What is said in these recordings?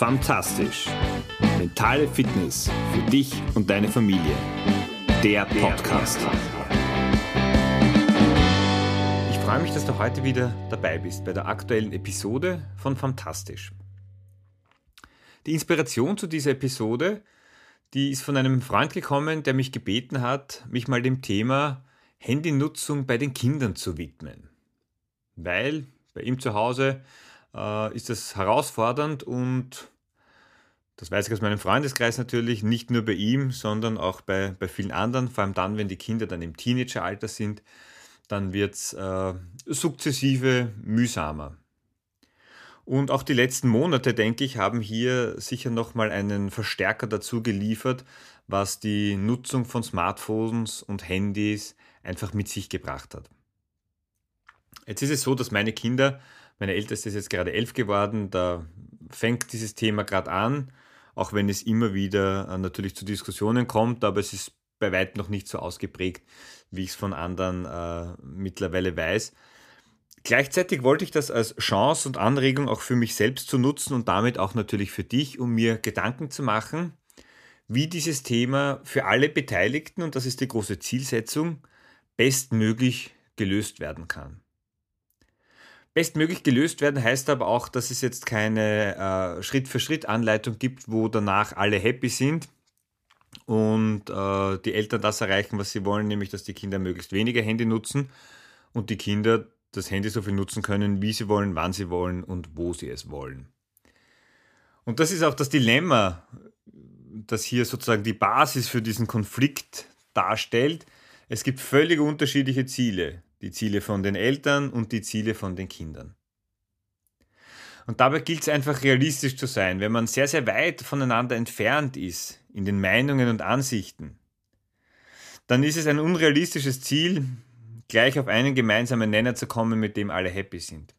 Fantastisch. Mentale Fitness für dich und deine Familie. Der Podcast. Ich freue mich, dass du heute wieder dabei bist bei der aktuellen Episode von Fantastisch. Die Inspiration zu dieser Episode, die ist von einem Freund gekommen, der mich gebeten hat, mich mal dem Thema Handynutzung bei den Kindern zu widmen. Weil bei ihm zu Hause äh, ist das herausfordernd und das weiß ich aus meinem Freundeskreis natürlich, nicht nur bei ihm, sondern auch bei, bei vielen anderen, vor allem dann, wenn die Kinder dann im Teenageralter sind, dann wird es äh, sukzessive mühsamer. Und auch die letzten Monate, denke ich, haben hier sicher nochmal einen Verstärker dazu geliefert, was die Nutzung von Smartphones und Handys einfach mit sich gebracht hat. Jetzt ist es so, dass meine Kinder meine Älteste ist jetzt gerade elf geworden, da fängt dieses Thema gerade an, auch wenn es immer wieder äh, natürlich zu Diskussionen kommt, aber es ist bei weitem noch nicht so ausgeprägt, wie ich es von anderen äh, mittlerweile weiß. Gleichzeitig wollte ich das als Chance und Anregung auch für mich selbst zu nutzen und damit auch natürlich für dich, um mir Gedanken zu machen, wie dieses Thema für alle Beteiligten, und das ist die große Zielsetzung, bestmöglich gelöst werden kann. Bestmöglich gelöst werden heißt aber auch, dass es jetzt keine äh, Schritt-für-Schritt-Anleitung gibt, wo danach alle happy sind und äh, die Eltern das erreichen, was sie wollen, nämlich dass die Kinder möglichst weniger Handy nutzen und die Kinder das Handy so viel nutzen können, wie sie wollen, wann sie wollen und wo sie es wollen. Und das ist auch das Dilemma, das hier sozusagen die Basis für diesen Konflikt darstellt. Es gibt völlig unterschiedliche Ziele die Ziele von den Eltern und die Ziele von den Kindern. Und dabei gilt es einfach realistisch zu sein, wenn man sehr, sehr weit voneinander entfernt ist in den Meinungen und Ansichten, dann ist es ein unrealistisches Ziel, gleich auf einen gemeinsamen Nenner zu kommen, mit dem alle happy sind.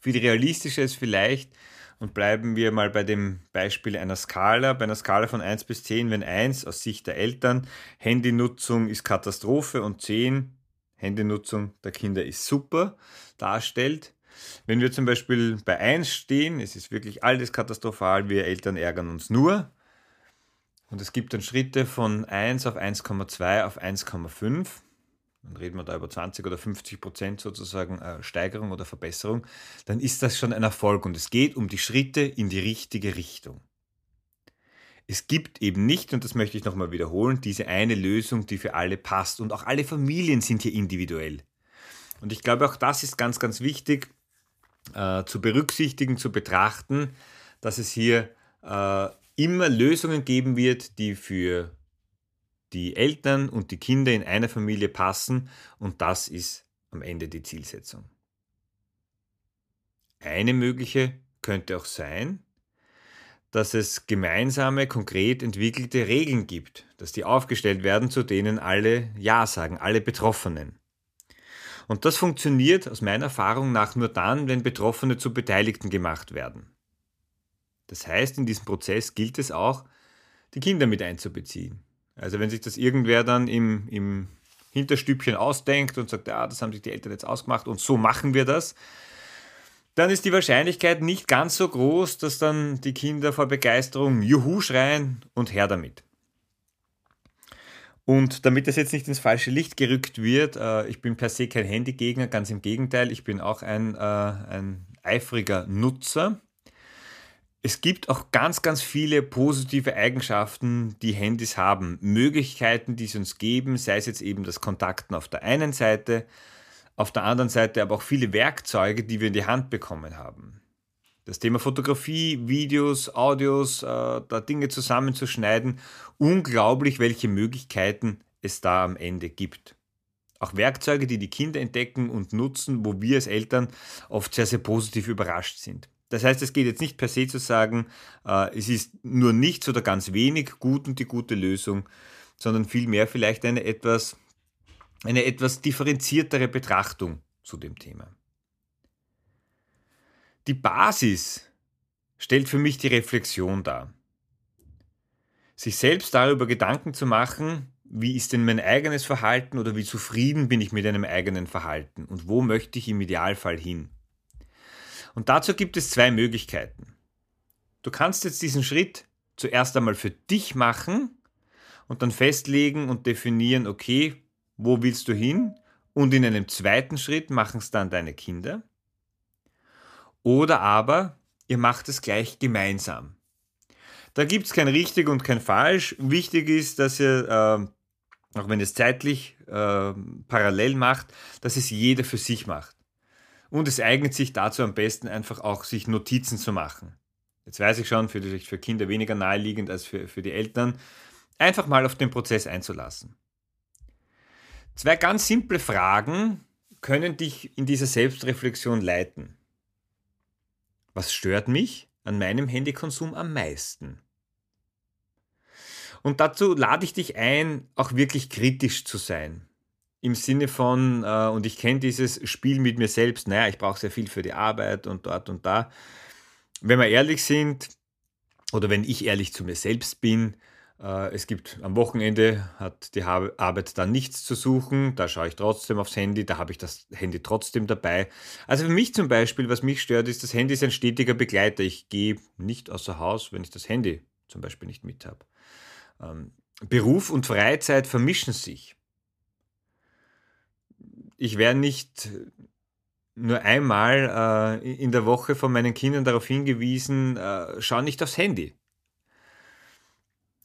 Viel realistischer ist vielleicht, und bleiben wir mal bei dem Beispiel einer Skala, bei einer Skala von 1 bis 10, wenn 1 aus Sicht der Eltern Handynutzung ist Katastrophe und 10 Handynutzung der Kinder ist super darstellt. Wenn wir zum Beispiel bei 1 stehen, es ist wirklich alles katastrophal, wir Eltern ärgern uns nur. Und es gibt dann Schritte von 1 auf 1,2 auf 1,5. Dann reden wir da über 20 oder 50 Prozent sozusagen äh, Steigerung oder Verbesserung. Dann ist das schon ein Erfolg und es geht um die Schritte in die richtige Richtung. Es gibt eben nicht, und das möchte ich nochmal wiederholen, diese eine Lösung, die für alle passt. Und auch alle Familien sind hier individuell. Und ich glaube, auch das ist ganz, ganz wichtig äh, zu berücksichtigen, zu betrachten, dass es hier äh, immer Lösungen geben wird, die für die Eltern und die Kinder in einer Familie passen. Und das ist am Ende die Zielsetzung. Eine mögliche könnte auch sein, dass es gemeinsame, konkret entwickelte Regeln gibt, dass die aufgestellt werden, zu denen alle Ja sagen, alle Betroffenen. Und das funktioniert aus meiner Erfahrung nach nur dann, wenn Betroffene zu Beteiligten gemacht werden. Das heißt, in diesem Prozess gilt es auch, die Kinder mit einzubeziehen. Also wenn sich das irgendwer dann im, im Hinterstübchen ausdenkt und sagt, ja, das haben sich die Eltern jetzt ausgemacht und so machen wir das, dann ist die Wahrscheinlichkeit nicht ganz so groß, dass dann die Kinder vor Begeisterung Juhu schreien und her damit. Und damit das jetzt nicht ins falsche Licht gerückt wird, äh, ich bin per se kein Handygegner, ganz im Gegenteil, ich bin auch ein, äh, ein eifriger Nutzer. Es gibt auch ganz, ganz viele positive Eigenschaften, die Handys haben. Möglichkeiten, die sie uns geben, sei es jetzt eben das Kontakten auf der einen Seite, auf der anderen Seite aber auch viele Werkzeuge, die wir in die Hand bekommen haben. Das Thema Fotografie, Videos, Audios, äh, da Dinge zusammenzuschneiden, unglaublich, welche Möglichkeiten es da am Ende gibt. Auch Werkzeuge, die die Kinder entdecken und nutzen, wo wir als Eltern oft sehr, sehr positiv überrascht sind. Das heißt, es geht jetzt nicht per se zu sagen, äh, es ist nur nichts oder ganz wenig gut und die gute Lösung, sondern vielmehr vielleicht eine etwas eine etwas differenziertere Betrachtung zu dem Thema. Die Basis stellt für mich die Reflexion dar. Sich selbst darüber Gedanken zu machen, wie ist denn mein eigenes Verhalten oder wie zufrieden bin ich mit einem eigenen Verhalten und wo möchte ich im Idealfall hin. Und dazu gibt es zwei Möglichkeiten. Du kannst jetzt diesen Schritt zuerst einmal für dich machen und dann festlegen und definieren, okay, wo willst du hin? Und in einem zweiten Schritt machen es dann deine Kinder. Oder aber ihr macht es gleich gemeinsam. Da gibt es kein richtig und kein falsch. Wichtig ist, dass ihr, äh, auch wenn es zeitlich äh, parallel macht, dass es jeder für sich macht. Und es eignet sich dazu am besten einfach auch, sich Notizen zu machen. Jetzt weiß ich schon, für, für Kinder weniger naheliegend als für, für die Eltern, einfach mal auf den Prozess einzulassen. Zwei ganz simple Fragen können dich in dieser Selbstreflexion leiten. Was stört mich an meinem Handykonsum am meisten? Und dazu lade ich dich ein, auch wirklich kritisch zu sein. Im Sinne von, äh, und ich kenne dieses Spiel mit mir selbst, naja, ich brauche sehr viel für die Arbeit und dort und da. Wenn wir ehrlich sind, oder wenn ich ehrlich zu mir selbst bin, es gibt am Wochenende, hat die Arbeit dann nichts zu suchen, da schaue ich trotzdem aufs Handy, da habe ich das Handy trotzdem dabei. Also für mich zum Beispiel, was mich stört, ist, das Handy ist ein stetiger Begleiter. Ich gehe nicht außer Haus, wenn ich das Handy zum Beispiel nicht mit habe. Ähm, Beruf und Freizeit vermischen sich. Ich werde nicht nur einmal äh, in der Woche von meinen Kindern darauf hingewiesen, äh, schau nicht aufs Handy.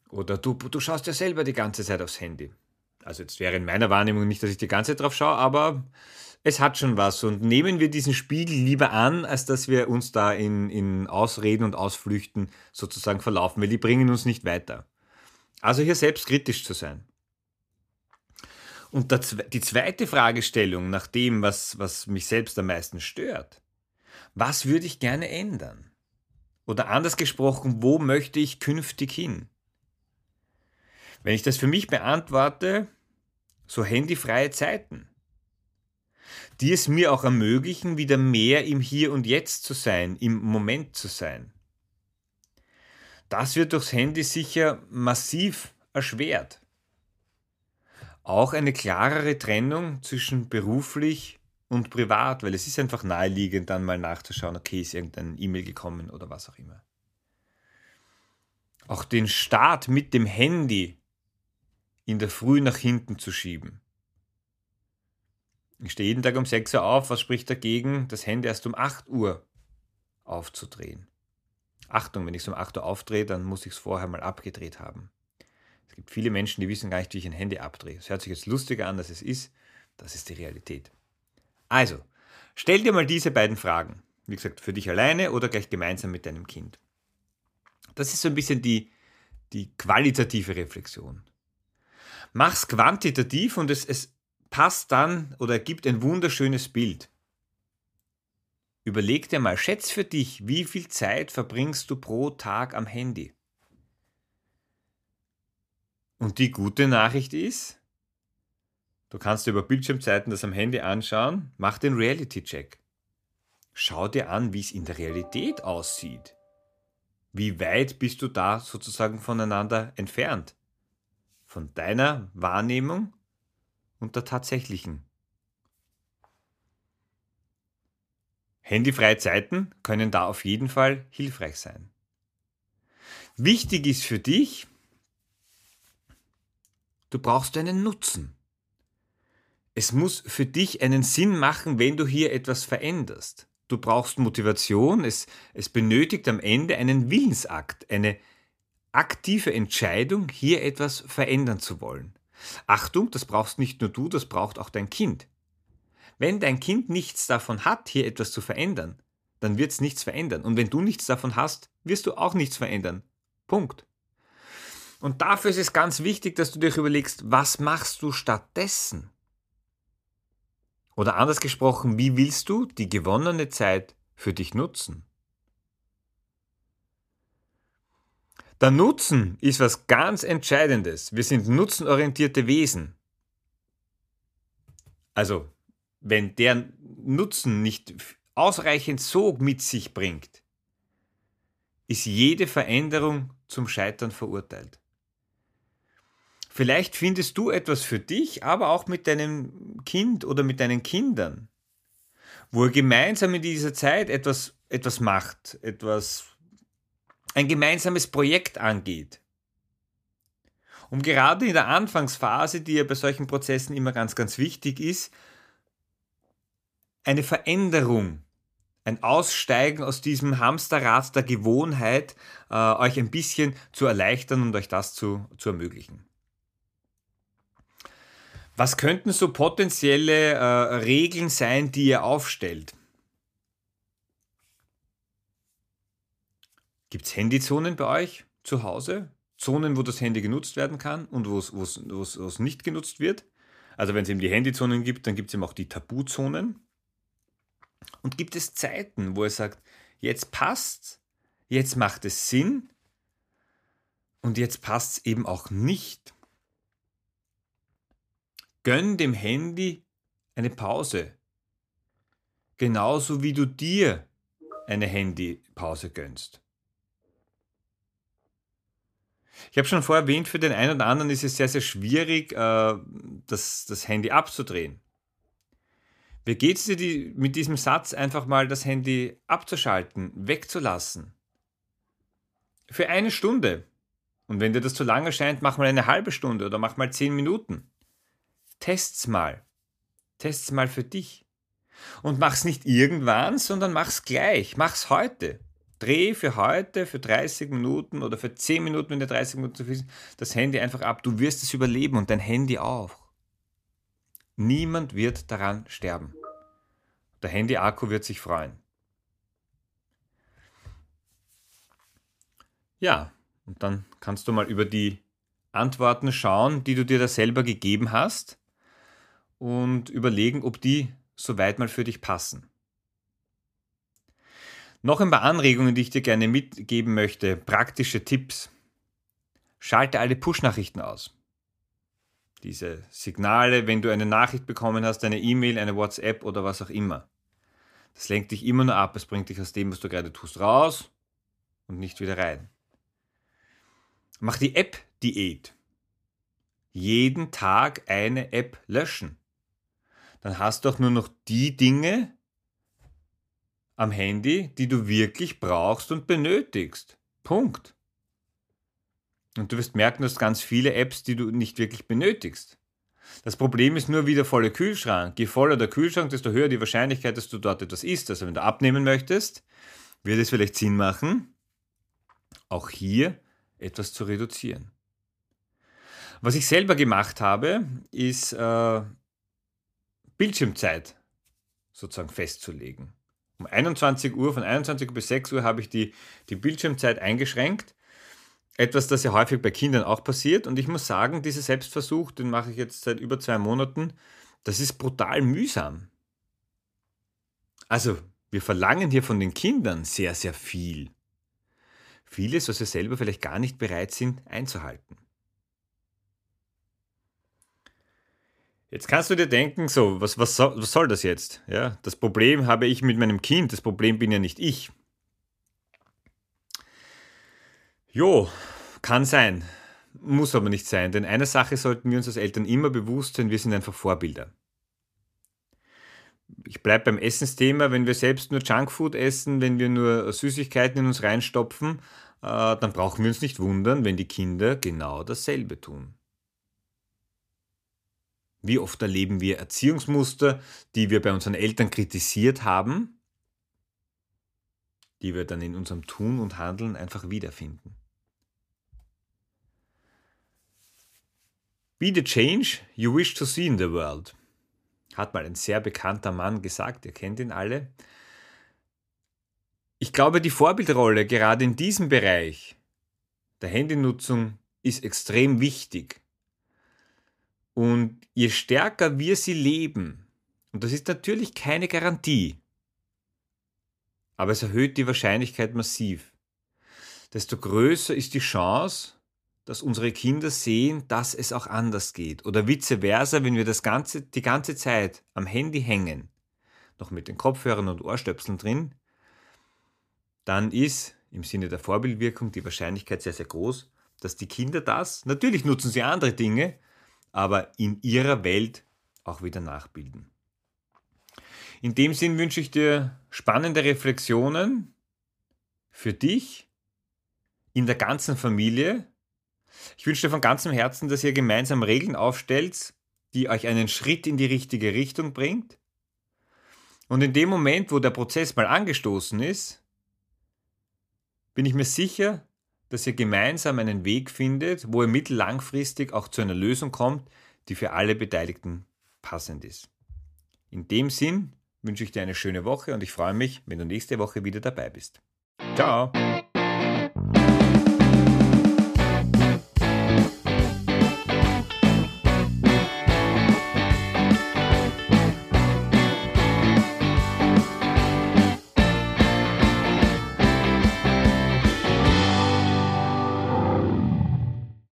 Oder du, du schaust ja selber die ganze Zeit aufs Handy. Also jetzt wäre in meiner Wahrnehmung nicht, dass ich die ganze Zeit drauf schaue, aber es hat schon was. Und nehmen wir diesen Spiegel lieber an, als dass wir uns da in, in Ausreden und Ausflüchten sozusagen verlaufen, weil die bringen uns nicht weiter. Also hier selbstkritisch zu sein. Und die zweite Fragestellung nach dem, was, was mich selbst am meisten stört, was würde ich gerne ändern? Oder anders gesprochen, wo möchte ich künftig hin? Wenn ich das für mich beantworte, so handyfreie Zeiten, die es mir auch ermöglichen, wieder mehr im Hier und Jetzt zu sein, im Moment zu sein. Das wird durchs Handy sicher massiv erschwert. Auch eine klarere Trennung zwischen beruflich und privat, weil es ist einfach naheliegend, dann mal nachzuschauen, okay, ist irgendein E-Mail gekommen oder was auch immer. Auch den Start mit dem Handy in der Früh nach hinten zu schieben. Ich stehe jeden Tag um 6 Uhr auf, was spricht dagegen, das Handy erst um 8 Uhr aufzudrehen? Achtung, wenn ich es um 8 Uhr aufdrehe, dann muss ich es vorher mal abgedreht haben. Es gibt viele Menschen, die wissen gar nicht, wie ich ein Handy abdrehe. Es hört sich jetzt lustiger an, als es ist. Das ist die Realität. Also, stell dir mal diese beiden Fragen. Wie gesagt, für dich alleine oder gleich gemeinsam mit deinem Kind. Das ist so ein bisschen die, die qualitative Reflexion. Mach's quantitativ und es, es passt dann oder gibt ein wunderschönes Bild. Überleg dir mal, schätz für dich, wie viel Zeit verbringst du pro Tag am Handy? Und die gute Nachricht ist, du kannst dir über Bildschirmzeiten das am Handy anschauen, mach den Reality-Check. Schau dir an, wie es in der Realität aussieht. Wie weit bist du da sozusagen voneinander entfernt? Von deiner Wahrnehmung und der tatsächlichen Handyfreie Zeiten können da auf jeden Fall hilfreich sein. Wichtig ist für dich, du brauchst einen Nutzen. Es muss für dich einen Sinn machen, wenn du hier etwas veränderst. Du brauchst Motivation, es, es benötigt am Ende einen Willensakt, eine aktive Entscheidung, hier etwas verändern zu wollen. Achtung, das brauchst nicht nur du, das braucht auch dein Kind. Wenn dein Kind nichts davon hat, hier etwas zu verändern, dann wird es nichts verändern. Und wenn du nichts davon hast, wirst du auch nichts verändern. Punkt. Und dafür ist es ganz wichtig, dass du dir überlegst, was machst du stattdessen? Oder anders gesprochen, wie willst du die gewonnene Zeit für dich nutzen? Der Nutzen ist was ganz Entscheidendes. Wir sind nutzenorientierte Wesen. Also wenn der Nutzen nicht ausreichend Sog mit sich bringt, ist jede Veränderung zum Scheitern verurteilt. Vielleicht findest du etwas für dich, aber auch mit deinem Kind oder mit deinen Kindern, wo ihr gemeinsam in dieser Zeit etwas, etwas macht, etwas ein gemeinsames Projekt angeht. Um gerade in der Anfangsphase, die ja bei solchen Prozessen immer ganz, ganz wichtig ist, eine Veränderung, ein Aussteigen aus diesem Hamsterrad der Gewohnheit, äh, euch ein bisschen zu erleichtern und euch das zu, zu ermöglichen. Was könnten so potenzielle äh, Regeln sein, die ihr aufstellt? Gibt es Handyzonen bei euch zu Hause? Zonen, wo das Handy genutzt werden kann und wo es nicht genutzt wird? Also wenn es eben die Handyzonen gibt, dann gibt es eben auch die Tabuzonen. Und gibt es Zeiten, wo er sagt, jetzt passt, jetzt macht es Sinn und jetzt passt es eben auch nicht. Gönn dem Handy eine Pause. Genauso wie du dir eine Handypause gönnst. Ich habe schon vorher erwähnt, für den einen oder anderen ist es sehr, sehr schwierig, äh, das, das Handy abzudrehen. Wie geht es dir die, mit diesem Satz einfach mal das Handy abzuschalten, wegzulassen? Für eine Stunde. Und wenn dir das zu lange scheint, mach mal eine halbe Stunde oder mach mal zehn Minuten. Test's mal. Test's mal für dich. Und mach's nicht irgendwann, sondern mach's gleich. Mach's heute. Dreh für heute, für 30 Minuten oder für 10 Minuten, wenn dir 30 Minuten zu viel sind, das Handy einfach ab. Du wirst es überleben und dein Handy auch. Niemand wird daran sterben. Der Handy-Akku wird sich freuen. Ja, und dann kannst du mal über die Antworten schauen, die du dir da selber gegeben hast und überlegen, ob die soweit mal für dich passen. Noch ein paar Anregungen, die ich dir gerne mitgeben möchte, praktische Tipps. Schalte alle Push-Nachrichten aus. Diese Signale, wenn du eine Nachricht bekommen hast, eine E-Mail, eine WhatsApp oder was auch immer. Das lenkt dich immer nur ab, es bringt dich aus dem, was du gerade tust, raus und nicht wieder rein. Mach die App-Diät. Jeden Tag eine App löschen. Dann hast du auch nur noch die Dinge, am Handy, die du wirklich brauchst und benötigst. Punkt. Und du wirst merken, du hast ganz viele Apps, die du nicht wirklich benötigst. Das Problem ist nur wie der volle Kühlschrank. Je voller der Kühlschrank, desto höher die Wahrscheinlichkeit, dass du dort etwas isst. Also wenn du abnehmen möchtest, wird es vielleicht Sinn machen, auch hier etwas zu reduzieren. Was ich selber gemacht habe, ist äh, Bildschirmzeit sozusagen festzulegen. Um 21 Uhr, von 21 Uhr bis 6 Uhr habe ich die, die Bildschirmzeit eingeschränkt. Etwas, das ja häufig bei Kindern auch passiert. Und ich muss sagen, dieser Selbstversuch, den mache ich jetzt seit über zwei Monaten, das ist brutal mühsam. Also, wir verlangen hier von den Kindern sehr, sehr viel. Vieles, was wir selber vielleicht gar nicht bereit sind einzuhalten. Jetzt kannst du dir denken, so, was, was, soll, was soll das jetzt? Ja, das Problem habe ich mit meinem Kind, das Problem bin ja nicht ich. Jo, kann sein, muss aber nicht sein, denn eine Sache sollten wir uns als Eltern immer bewusst sein, wir sind einfach Vorbilder. Ich bleibe beim Essensthema, wenn wir selbst nur Junkfood essen, wenn wir nur Süßigkeiten in uns reinstopfen, äh, dann brauchen wir uns nicht wundern, wenn die Kinder genau dasselbe tun. Wie oft erleben wir Erziehungsmuster, die wir bei unseren Eltern kritisiert haben, die wir dann in unserem Tun und Handeln einfach wiederfinden. Be the change you wish to see in the world, hat mal ein sehr bekannter Mann gesagt, ihr kennt ihn alle. Ich glaube, die Vorbildrolle gerade in diesem Bereich der Handynutzung ist extrem wichtig. Und je stärker wir sie leben, und das ist natürlich keine Garantie, aber es erhöht die Wahrscheinlichkeit massiv, desto größer ist die Chance, dass unsere Kinder sehen, dass es auch anders geht. Oder vice versa, wenn wir das ganze, die ganze Zeit am Handy hängen, noch mit den Kopfhörern und Ohrstöpseln drin, dann ist im Sinne der Vorbildwirkung die Wahrscheinlichkeit sehr, sehr groß, dass die Kinder das, natürlich nutzen sie andere Dinge, aber in ihrer Welt auch wieder nachbilden. In dem Sinn wünsche ich dir spannende Reflexionen für dich, in der ganzen Familie. Ich wünsche dir von ganzem Herzen, dass ihr gemeinsam Regeln aufstellt, die euch einen Schritt in die richtige Richtung bringt. Und in dem Moment, wo der Prozess mal angestoßen ist, bin ich mir sicher, dass ihr gemeinsam einen Weg findet, wo ihr mittellangfristig auch zu einer Lösung kommt, die für alle Beteiligten passend ist. In dem Sinn wünsche ich dir eine schöne Woche und ich freue mich, wenn du nächste Woche wieder dabei bist. Ciao!